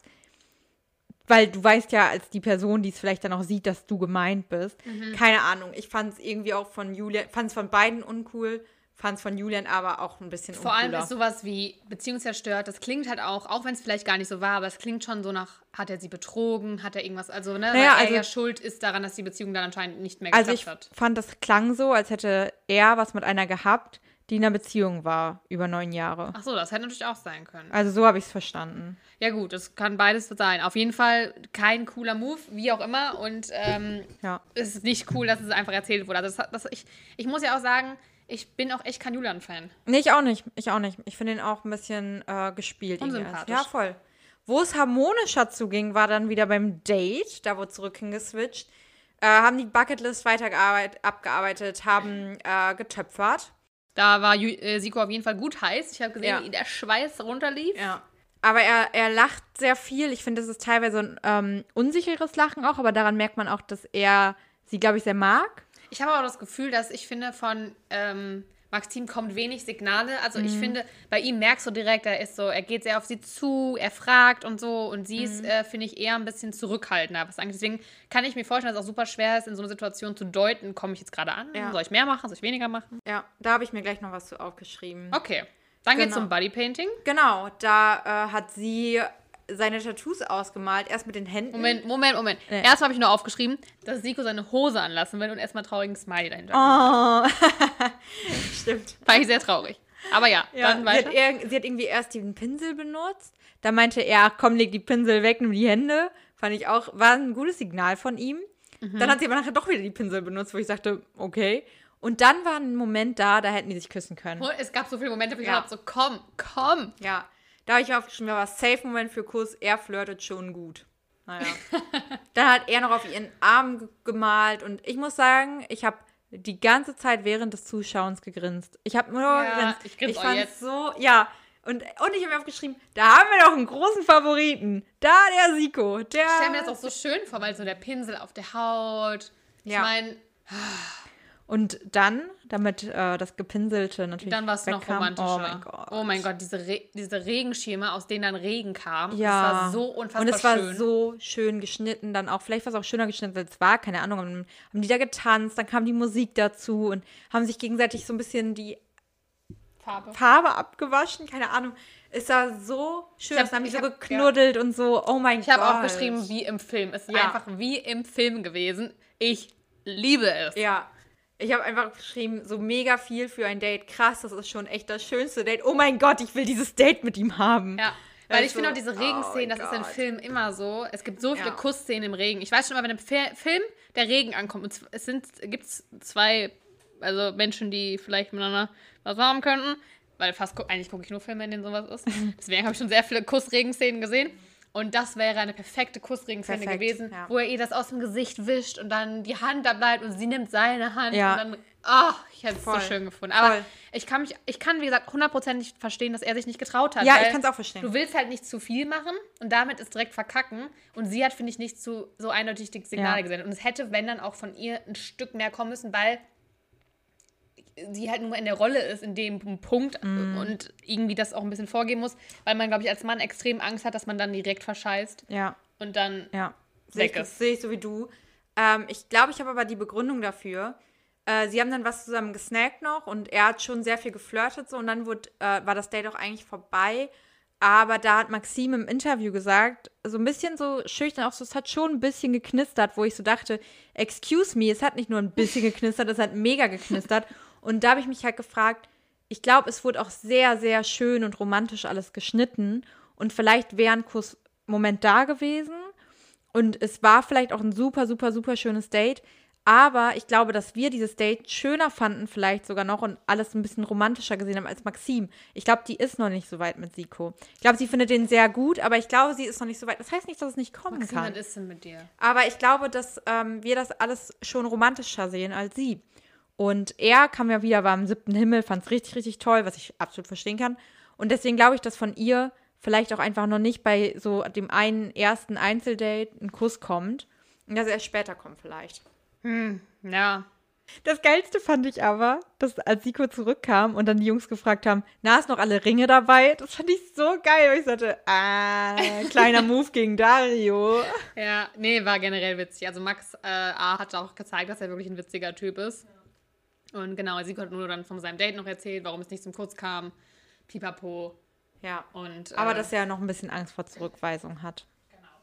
Weil du weißt ja als die Person, die es vielleicht dann auch sieht, dass du gemeint bist. Mhm. Keine Ahnung. Ich fand es irgendwie auch von Julian, fand es von beiden uncool, fand es von Julian aber auch ein bisschen Vor allem uncooler. ist sowas wie Beziehung zerstört, das klingt halt auch, auch wenn es vielleicht gar nicht so war, aber es klingt schon so nach, hat er sie betrogen, hat er irgendwas, also, ne, Naja, weil er also- ja schuld ist daran, dass die Beziehung dann anscheinend nicht mehr Also geklappt ich hat. fand, das klang so, als hätte er was mit einer gehabt, die in einer Beziehung war, über neun Jahre. Ach so, das hätte natürlich auch sein können. Also so habe ich es verstanden. Ja gut, das kann beides sein. Auf jeden Fall kein cooler Move, wie auch immer. Und ähm, Ja. es ist nicht cool, dass es einfach erzählt wurde. Also das, das, ich, ich muss ja auch sagen, ich bin auch echt kein Julian-Fan. Nee, ich auch nicht. Ich auch nicht. Ich finde ihn auch ein bisschen äh, gespielt. irgendwie. Unsympathisch. Ja, voll. Wo es harmonischer zuging, war dann wieder beim Date. Da wurde zurück hingeswitcht. Äh, haben die Bucketlist weiter abgearbeitet, haben äh, getöpfert. Da war äh, Siko auf jeden Fall gut heiß. Ich habe gesehen, Ja. wie der Schweiß runterlief. Ja. Aber er, er lacht sehr viel. Ich finde, das ist teilweise ein ähm, unsicheres Lachen auch, aber daran merkt man auch, dass er sie, glaube ich, sehr mag. Ich habe aber das Gefühl, dass ich finde, von ähm, Maxim kommt wenig Signale. Also ich finde, bei ihm merkst du direkt, er ist so, er geht sehr auf sie zu, er fragt und so. Und sie ist, äh, finde ich, eher ein bisschen zurückhaltender. Was. Deswegen kann ich mir vorstellen, dass es auch super schwer ist, in so einer Situation zu deuten, komme ich jetzt gerade an? Ja. Soll ich mehr machen? Soll ich weniger machen? Ja, da habe ich mir gleich noch was zu aufgeschrieben. Okay. Dann geht's Genau. zum Bodypainting. Genau, da äh, hat sie seine Tattoos ausgemalt, erst mit den Händen. Moment, Moment, Moment. Nee. Erstmal habe ich nur aufgeschrieben, dass Siko seine Hose anlassen will und erstmal traurigen Smiley dahinter. Oh. Stimmt. War ich sehr traurig. Aber ja, Ja, dann sie, weiter. hat ir- sie hat irgendwie erst den Pinsel benutzt. Da meinte er, ach komm, leg die Pinsel weg, nimm die Hände. Fand ich auch, war ein gutes Signal von ihm. Mhm. Dann hat sie aber nachher doch wieder die Pinsel benutzt, wo ich sagte, okay. Und dann war ein Moment da, da hätten die sich küssen können. Es gab so viele Momente, wo ich Ja. gedacht habe, so komm, komm. Ja, da habe ich aufgeschrieben, war Safe-Moment für Kuss, er flirtet schon gut. Naja. dann hat er noch auf ihren Arm ge- gemalt und ich muss sagen, ich habe die ganze Zeit während des Zuschauens gegrinst. Ich habe nur Ja, gegrinst. ich auch fand's jetzt. so, ja. Und, und ich habe mir aufgeschrieben, da haben wir doch einen großen Favoriten. Da der Siko. Der. Ich stelle mir das auch so schön vor, weil so der Pinsel auf der Haut. Ich Ja. meine, Und dann, damit äh, das Gepinselte natürlich. dann war es noch romantischer. Oh mein Gott. Oh mein Gott, diese, Re diese Regenschirme, aus denen dann Regen kam. Ja. Das war so unfassbar Und es war schön. so schön geschnitten, dann auch, vielleicht war es auch schöner geschnitten, als es war, keine Ahnung. Haben, haben die da getanzt, dann kam die Musik dazu und haben sich gegenseitig so ein bisschen die Farbe. Farbe abgewaschen, keine Ahnung. Es sah so schön, Ich es haben die ich so hab- geknuddelt und so, oh mein Ich Gott. habe auch geschrieben, wie im Film. Es ist Ja. einfach wie im Film gewesen. Ich liebe es. Ja. Ich habe einfach geschrieben, so mega viel für ein Date. Krass, das ist schon echt das schönste Date. Oh mein Gott, ich will dieses Date mit ihm haben. Ja. Weil ich Also, finde auch diese oh Regenszenen, mein das ist in. Filmen immer so. Es gibt so viele Ja. Kussszenen im Regen. Ich weiß schon mal, wenn im Fi- Film der Regen ankommt, und es sind, gibt es zwei, also Menschen, die vielleicht miteinander was haben könnten, weil fast, eigentlich gucke ich nur Filme, in denen sowas ist. Deswegen habe ich schon sehr viele Kussregenszenen gesehen. Und das wäre eine perfekte Kussregenszene Perfekt, gewesen, ja. wo er ihr das aus dem Gesicht wischt und dann die Hand da bleibt und sie nimmt seine Hand Ja. und dann, oh, ich hätte es so schön gefunden. Aber Voll. ich kann mich, ich kann, wie gesagt, hundertprozentig verstehen, dass er sich nicht getraut hat. Ja, ich kann's auch verstehen. Du willst halt nicht zu viel machen und damit ist direkt verkacken. Und sie hat, finde ich, nicht zu, so eindeutig die Signale Ja. gesendet. Und es hätte, wenn dann auch von ihr ein Stück mehr kommen müssen, weil sie halt nur in der Rolle ist, in dem Punkt Mhm. und irgendwie das auch ein bisschen vorgeben muss, weil man, glaube ich, als Mann extrem Angst hat, dass man dann direkt verscheißt Ja, und dann ja. Sehe Weg ich, ist. sehe ich so wie du. Ähm, ich glaube, ich habe aber die Begründung dafür. Äh, sie haben dann was zusammen gesnackt noch und er hat schon sehr viel geflirtet so und dann wurde, äh, war das Date auch eigentlich vorbei. Aber da hat Maxim im Interview gesagt, so ein bisschen so schüchtern, auch so, es hat schon ein bisschen geknistert, wo ich so dachte, excuse me, es hat nicht nur ein bisschen geknistert, es hat mega geknistert. Und da habe ich mich halt gefragt, ich glaube, es wurde auch sehr, sehr schön und romantisch alles geschnitten. Und vielleicht wäre ein Kussmoment da gewesen. Und es war vielleicht auch ein super, super, super schönes Date. Aber ich glaube, dass wir dieses Date schöner fanden, vielleicht sogar noch und alles ein bisschen romantischer gesehen haben als Maxim. Ich glaube, die ist noch nicht so weit mit Siko. Ich glaube, sie findet den sehr gut, aber ich glaube, sie ist noch nicht so weit. Das heißt nicht, dass es nicht kommen Maxim, kann. was ist denn mit dir? Aber ich glaube, dass ähm, wir das alles schon romantischer sehen als sie. Und er kam ja wieder, war im siebten Himmel, fand es richtig, richtig toll, was ich absolut verstehen kann. Und deswegen glaube ich, dass von ihr vielleicht auch einfach noch nicht bei so dem einen ersten Einzeldate ein Kuss kommt. Und dass er erst später kommt vielleicht. Ja. Das Geilste fand ich aber, dass als Siko zurückkam und dann die Jungs gefragt haben, na, ist noch alle Ringe dabei? Das fand ich so geil, weil ich sagte, ah, kleiner Move gegen Dario. Ja, nee, war generell witzig. Also Max äh, A hat auch gezeigt, dass er wirklich ein witziger Typ ist. Und genau, Siko hat nur dann von seinem Date noch erzählt, warum es nicht zum Kurz kam. Pipapo. Ja, Und, äh, aber dass er noch ein bisschen Angst vor Zurückweisung hat.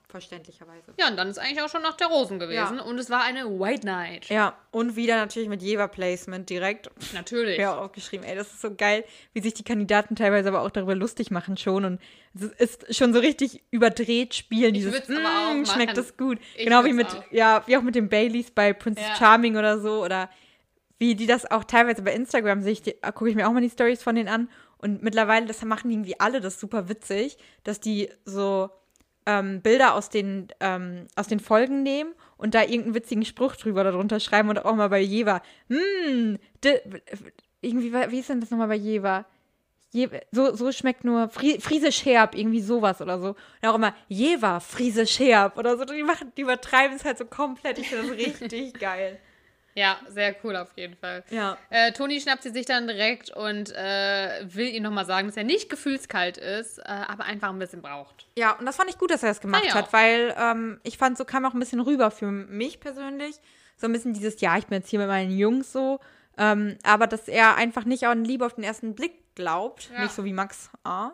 Verständlicherweise. Ja, und dann ist eigentlich auch schon nach der Rosen gewesen. Ja. Und es war eine White Night. Ja, und wieder natürlich mit Jever-Placement direkt. Natürlich. Ja, aufgeschrieben. Ey, das ist so geil, wie sich die Kandidaten teilweise aber auch darüber lustig machen schon. Und es ist schon so richtig überdreht spielen. Dieses, würd's aber auch "Mm, machen." schmeckt das gut. Ich genau wie mit, auch. ja, wie auch mit den Baileys bei Princess Ja. Charming oder so. Oder wie die das auch teilweise bei Instagram sehe ich, die- gucke ich mir auch mal die Stories von denen an. Und mittlerweile, das machen irgendwie alle, das super witzig, dass die so ähm, Bilder aus den, ähm, aus den Folgen nehmen und da irgendeinen witzigen Spruch drüber darunter schreiben und auch mal bei Jeva. Hm, irgendwie, wie ist denn das nochmal bei Jeva? Je, so, so schmeckt nur Fri Friesisch herb, irgendwie sowas oder so. Und auch immer Jever, Friesisch herb oder so. Die, machen, die übertreiben es halt so komplett. Ich finde das richtig geil. Ja, sehr cool auf jeden Fall. Ja. Äh, Toni schnappt sie sich dann direkt und äh, will ihm nochmal sagen, dass er nicht gefühlskalt ist, äh, aber einfach ein bisschen braucht. Ja, und das fand ich gut, dass er das gemacht hat, weil ähm, ich fand, so kam auch ein bisschen rüber für mich persönlich. So ein bisschen dieses, ja, ich bin jetzt hier mit meinen Jungs so, ähm, aber dass er einfach nicht an Liebe auf den ersten Blick glaubt, ja. nicht so wie Max A.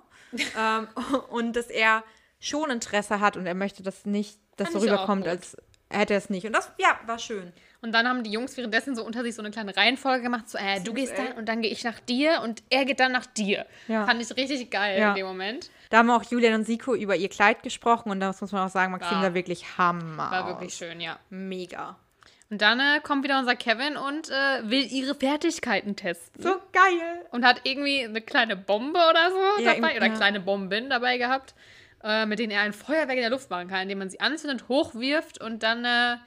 ähm, und dass er schon Interesse hat und er möchte das nicht, dass so rüberkommt, als hätte er es nicht. Und das, ja, war schön. Und dann haben die Jungs währenddessen so unter sich so eine kleine Reihenfolge gemacht, so, äh, du gehst dann und dann gehe ich nach dir und er geht dann nach dir. Ja. Fand ich richtig geil ja. in dem Moment. Da haben auch Julian und Siko über ihr Kleid gesprochen und das muss man auch sagen, Maxim war, sah wirklich Hammer. War wirklich schön, ja. Mega. Und dann äh, kommt wieder unser Kevin und äh, will ihre Fertigkeiten testen. So geil. Und hat irgendwie eine kleine Bombe oder so ja, dabei, oder ja. kleine Bomben dabei gehabt, äh, mit denen er ein Feuerwerk in der Luft machen kann, indem man sie anzündet, hochwirft und dann äh,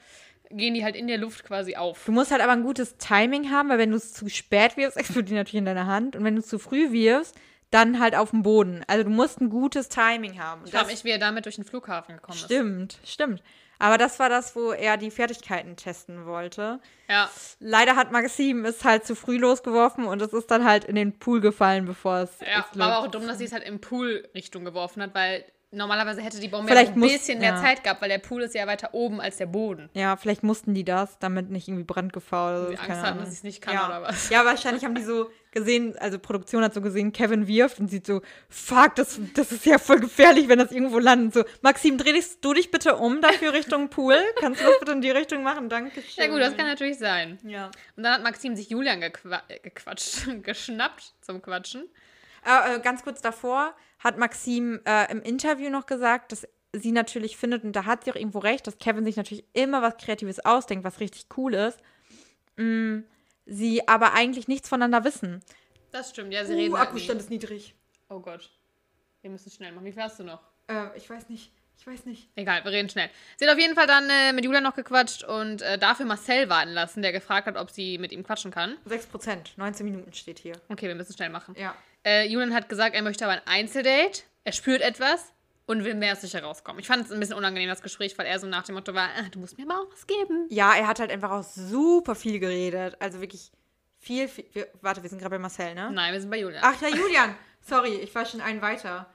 gehen die halt in der Luft quasi auf. Du musst halt aber ein gutes Timing haben, weil wenn du es zu spät wirfst, explodiert die natürlich in deiner Hand. Und wenn du es zu früh wirfst, dann halt auf dem Boden. Also du musst ein gutes Timing haben. Ich frage mich, wie er damit durch den Flughafen gekommen stimmt, ist. Stimmt, stimmt. Aber das war das, wo er die Fertigkeiten testen wollte. Ja. Leider hat Maxim es halt zu früh losgeworfen und es ist dann halt in den Pool gefallen, bevor es. Ja, war aber auch dumm, dass sie es halt in Pool-Richtung geworfen hat, weil normalerweise hätte die Bombe vielleicht ja ein muss, bisschen mehr ja. Zeit gehabt, weil der Pool ist ja weiter oben als der Boden. Ja, vielleicht mussten die das, damit nicht irgendwie Brandgefahr oder so. Die Angst hatten, dass ich es nicht kann ja. oder was. Ja, wahrscheinlich haben die so gesehen, also Produktion hat so gesehen, Kevin wirft und sieht so, fuck, das, das ist ja voll gefährlich, wenn das irgendwo landet. So, Maxim, dreh dich, du dich bitte um dafür Richtung Pool. Kannst du das bitte in die Richtung machen? Danke schön. Ja gut, das kann natürlich sein. Ja. Und dann hat Maxim sich Julian gequa gequatscht, geschnappt zum Quatschen. Äh, äh, ganz kurz davor hat Maxim äh, im Interview noch gesagt, dass sie natürlich findet, und da hat sie auch irgendwo recht, dass Kevin sich natürlich immer was Kreatives ausdenkt, was richtig cool ist. Mm, sie aber eigentlich nichts voneinander wissen. Das stimmt, ja, sie uh, reden. Halt Akkustand ist niedrig. Oh Gott. Wir müssen schnell machen. Wie viel hast du noch? Äh, ich weiß nicht. Ich weiß nicht. Egal, wir reden schnell. Sie hat auf jeden Fall dann äh, mit Julia noch gequatscht und äh, dafür Marcel warten lassen, der gefragt hat, ob sie mit ihm quatschen kann. 6%, 19 Minuten steht hier. Okay, wir müssen schnell machen. Ja. Äh, Julian hat gesagt, er möchte aber ein Einzeldate. Er spürt etwas und will mehr aus sich herauskommen. Ich fand es ein bisschen unangenehm, das Gespräch, weil er so nach dem Motto war, ah, du musst mir mal auch was geben. Ja, er hat halt einfach auch super viel geredet. Also wirklich viel, viel. Wir, warte, wir sind gerade bei Marcel, ne? Nein, wir sind bei Julian. Ach ja, Julian. Sorry, ich war schon einen weiter.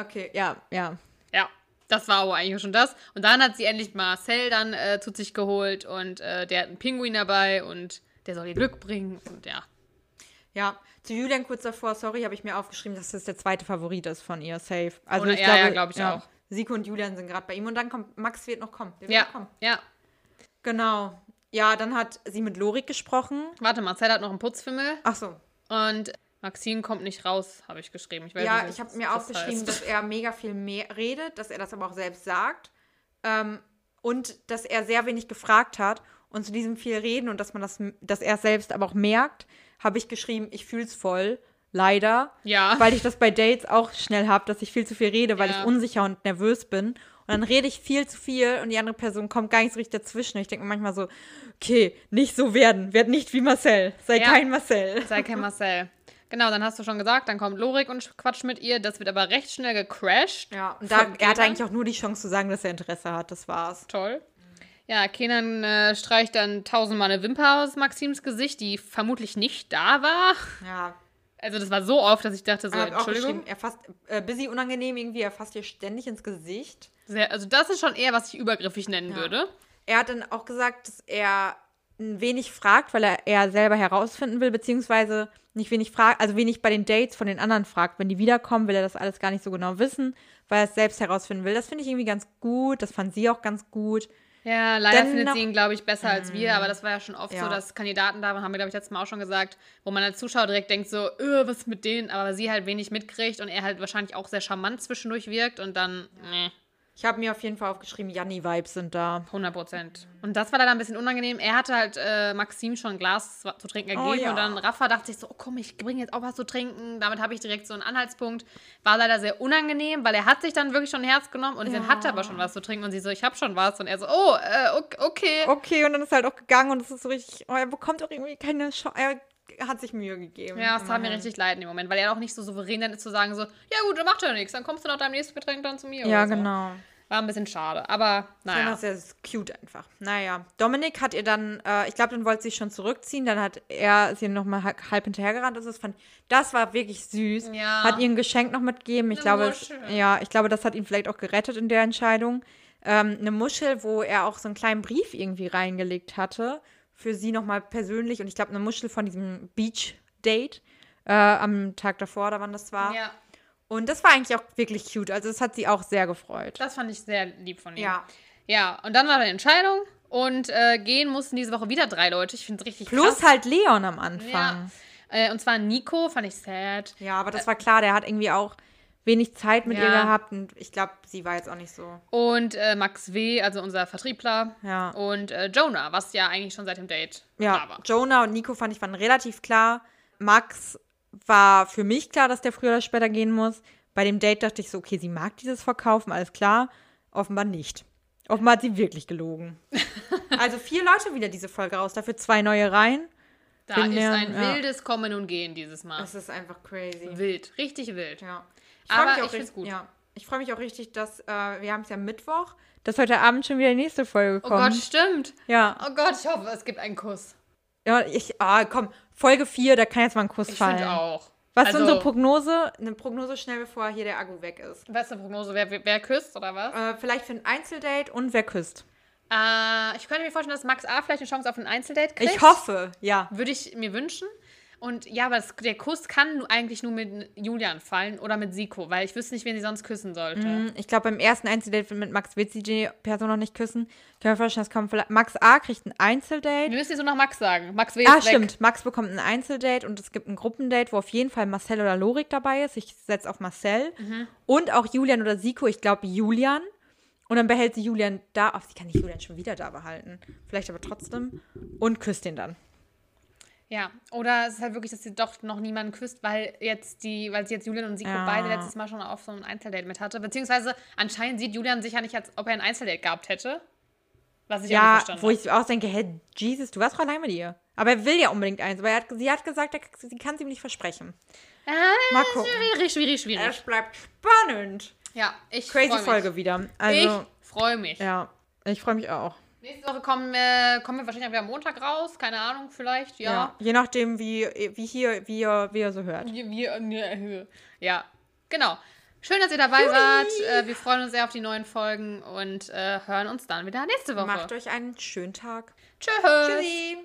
Okay, ja, ja. Ja, das war aber eigentlich schon das. Und dann hat sie endlich Marcel dann äh, zu sich geholt und äh, der hat einen Pinguin dabei und der soll ihr Glück bringen und ja. Ja, zu Julian kurz davor, sorry, habe ich mir aufgeschrieben, dass das der zweite Favorit ist von ihr, safe. Also Oder, ich ja, glaube, ja, glaube ich ja, auch. Siko und Julian sind gerade bei ihm und dann kommt, Max wird noch kommen. Ja, noch kommen. ja. Genau. Ja, dann hat sie mit Lorik gesprochen. Warte, Marcel hat noch einen Putzfimmel. Ach so. Und Maxine kommt nicht raus, habe ich geschrieben. Ich ja, nicht, ich habe mir aufgeschrieben, heißt. dass er mega viel mehr redet, dass er das aber auch selbst sagt. Ähm, und dass er sehr wenig gefragt hat und zu diesem viel reden und dass man das, dass er selbst aber auch merkt, habe ich geschrieben, ich fühle es voll. Leider. Ja. Weil ich das bei Dates auch schnell habe, dass ich viel zu viel rede, weil ja. ich unsicher und nervös bin. Und dann rede ich viel zu viel und die andere Person kommt gar nicht so richtig dazwischen. Ich denke mir manchmal so, okay, nicht so werden. Werd nicht wie Marcel. Sei ja. kein Marcel. Sei kein Marcel. Genau, dann hast du schon gesagt, dann kommt Lorik und quatscht mit ihr. Das wird aber recht schnell gecrashed. Ja, und da, er hat eigentlich auch nur die Chance zu sagen, dass er Interesse hat. Das war's. Toll. Ja, Kenan äh, streicht dann tausendmal eine Wimper aus Maxims Gesicht, die vermutlich nicht da war. Ja. Also das war so oft, dass ich dachte so, er Entschuldigung. Er fasst, äh, busy unangenehm irgendwie, er fasst ihr ständig ins Gesicht. Sehr, also das ist schon eher, was ich übergriffig nennen ja. würde. Er hat dann auch gesagt, dass er wenig fragt, weil er eher selber herausfinden will, beziehungsweise nicht wenig fragt, also wenig bei den Dates von den anderen fragt. Wenn die wiederkommen, will er das alles gar nicht so genau wissen, weil er es selbst herausfinden will. Das finde ich irgendwie ganz gut. Das fand sie auch ganz gut. Ja, leider Dann findet sie ihn, glaube ich, besser als wir, aber das war ja schon oft ja. so, dass Kandidaten da waren, haben wir, glaube ich, letztes Mal auch schon gesagt, wo man als Zuschauer direkt denkt, so, öh, was ist mit denen, aber sie halt wenig mitkriegt und er halt wahrscheinlich auch sehr charmant zwischendurch wirkt und dann, nee. Ich habe mir auf jeden Fall aufgeschrieben, Janni-Vibes sind da. 100 Prozent. Und das war dann ein bisschen unangenehm. Er hatte halt äh, Maxim schon ein Glas zu trinken gegeben. Oh, ja. Und dann Rafa dachte sich so, oh komm, ich bringe jetzt auch was zu trinken. Damit habe ich direkt so einen Anhaltspunkt. War leider sehr unangenehm, weil er hat sich dann wirklich schon ein Herz genommen und dann Ja. hatte aber schon was zu trinken. Und sie so, ich habe schon was. Und er so, oh, äh, ok- okay. Okay, und dann ist er halt auch gegangen und es ist so richtig, oh, er bekommt auch irgendwie keine Chance. Er hat sich Mühe gegeben. Ja, es tat mir richtig leid in dem Moment, weil er auch nicht so souverän dann ist zu sagen so, ja gut, dann macht ja nichts, dann kommst du nach deinem nächsten Getränk dann zu mir. Ja, so. genau. War ein bisschen schade, aber Das war naja. sehr cute einfach. Naja, Dominik hat ihr dann, äh, ich glaube, dann wollte sie sich schon zurückziehen. Dann hat er sie nochmal halb hinterhergerannt. Das, ist, fand, das war wirklich süß. Ja. Hat ihr ein Geschenk noch mitgegeben. Ich glaube, ja, ich glaube, das hat ihn vielleicht auch gerettet in der Entscheidung. Ähm, eine Muschel, wo er auch so einen kleinen Brief irgendwie reingelegt hatte. Für sie nochmal persönlich. Und ich glaube, eine Muschel von diesem Beach-Date äh, am Tag davor, da wann das war. Ja, Und das war eigentlich auch wirklich cute. Also, das hat sie auch sehr gefreut. das fand ich sehr lieb von ihm. Ja. Ja, und dann war eine Entscheidung und äh, gehen mussten diese Woche wieder drei Leute. Ich finde es richtig Plus krass. halt Leon am Anfang. Ja. Äh, und zwar Nico, fand ich sad. Ja, aber das war klar, der hat irgendwie auch wenig Zeit mit ihr Ja. gehabt und ich glaube, sie war jetzt auch nicht so. Und äh, Max W., also unser Vertriebler. Ja. Und äh, Jonah, was ja eigentlich schon seit dem Date Ja, klar war. Jonah und Nico fand ich waren relativ klar. Max war für mich klar, dass der früher oder später gehen muss. Bei dem Date dachte ich so, okay, sie mag dieses Verkaufen, alles klar. Offenbar nicht. Offenbar hat sie wirklich gelogen. also vier Leute wieder diese Folge raus, dafür zwei neue Reihen. Da Bin ist ein ja. wildes Kommen und Gehen dieses Mal. Das ist einfach crazy. Wild, richtig wild. Ja. Aber freu mich ich auch find's richtig- gut. Ja. Ich freue mich auch richtig, dass äh, wir haben es ja Mittwoch, dass heute Abend schon wieder die nächste Folge Oh kommt. Gott, stimmt. Ja. Oh Gott, ich hoffe, es gibt einen Kuss. Ja, ich, ah, komm, Folge 4, da kann jetzt mal ein Kuss Ich fallen. finde auch. Was also, ist unsere Prognose? Eine Prognose schnell, bevor hier der Akku weg ist. Was ist eine Prognose? Wer, wer, wer küsst oder was? Äh, vielleicht für ein Einzeldate und wer küsst. Äh, ich könnte mir vorstellen, dass Max A vielleicht eine Chance auf ein Einzeldate kriegt. Ich hoffe, ja. Würde ich mir wünschen. Und ja, aber das, der Kuss kann eigentlich nur mit Julian fallen oder mit Siko, weil ich wüsste nicht, wen sie sonst küssen sollte. Hm, Ich glaube, beim ersten Einzeldate mit Max wird sie die Person noch nicht küssen. Ich kann mir vorstellen, es kommt vielleicht. Max A kriegt ein Einzeldate. Wir müssen jetzt nur noch Max sagen. Max W. Ah, weg. stimmt. Max bekommt ein Einzeldate und es gibt ein Gruppendate, wo auf jeden Fall Marcel oder Lorik dabei ist. Ich setze auf Marcel. Mhm. Und auch Julian oder Siko. Ich glaube Julian. Und dann behält sie Julian da. Ach, sie kann nicht Julian schon wieder da behalten. Vielleicht aber trotzdem. Und küsst ihn dann. Ja, oder es ist halt wirklich, dass sie doch noch niemanden küsst, weil jetzt die, weil sie jetzt Julian und Siko Ja. beide letztes Mal schon auf so ein Einzeldate mit hatte. Beziehungsweise anscheinend sieht Julian sich ja nicht, als ob er ein Einzeldate gehabt hätte. Was ich ja, verstanden wo ich auch denke, hey, Jesus, du warst doch allein mit ihr. Aber er will ja unbedingt eins. Aber er hat, sie hat gesagt, er, sie kann es ihm nicht versprechen. habe. Mal gucken. schwierig, schwierig, schwierig. Es bleibt spannend. Ja, ich Crazy. Folge wieder. Also, ich freue mich. ja, ich freue mich auch. Nächste Woche kommen, wir kommen wir wahrscheinlich auch wieder am Montag raus. Keine Ahnung, vielleicht. Ja. Ja. Je nachdem, wie, wie hier, wie ihr, wie ihr so hört. In der Höhe. Ja, genau. Schön, dass ihr dabei wart. Äh, wir freuen uns sehr auf die neuen Folgen und äh, hören uns dann wieder nächste Woche. Macht euch einen schönen Tag. Tschüss. Tschüssi.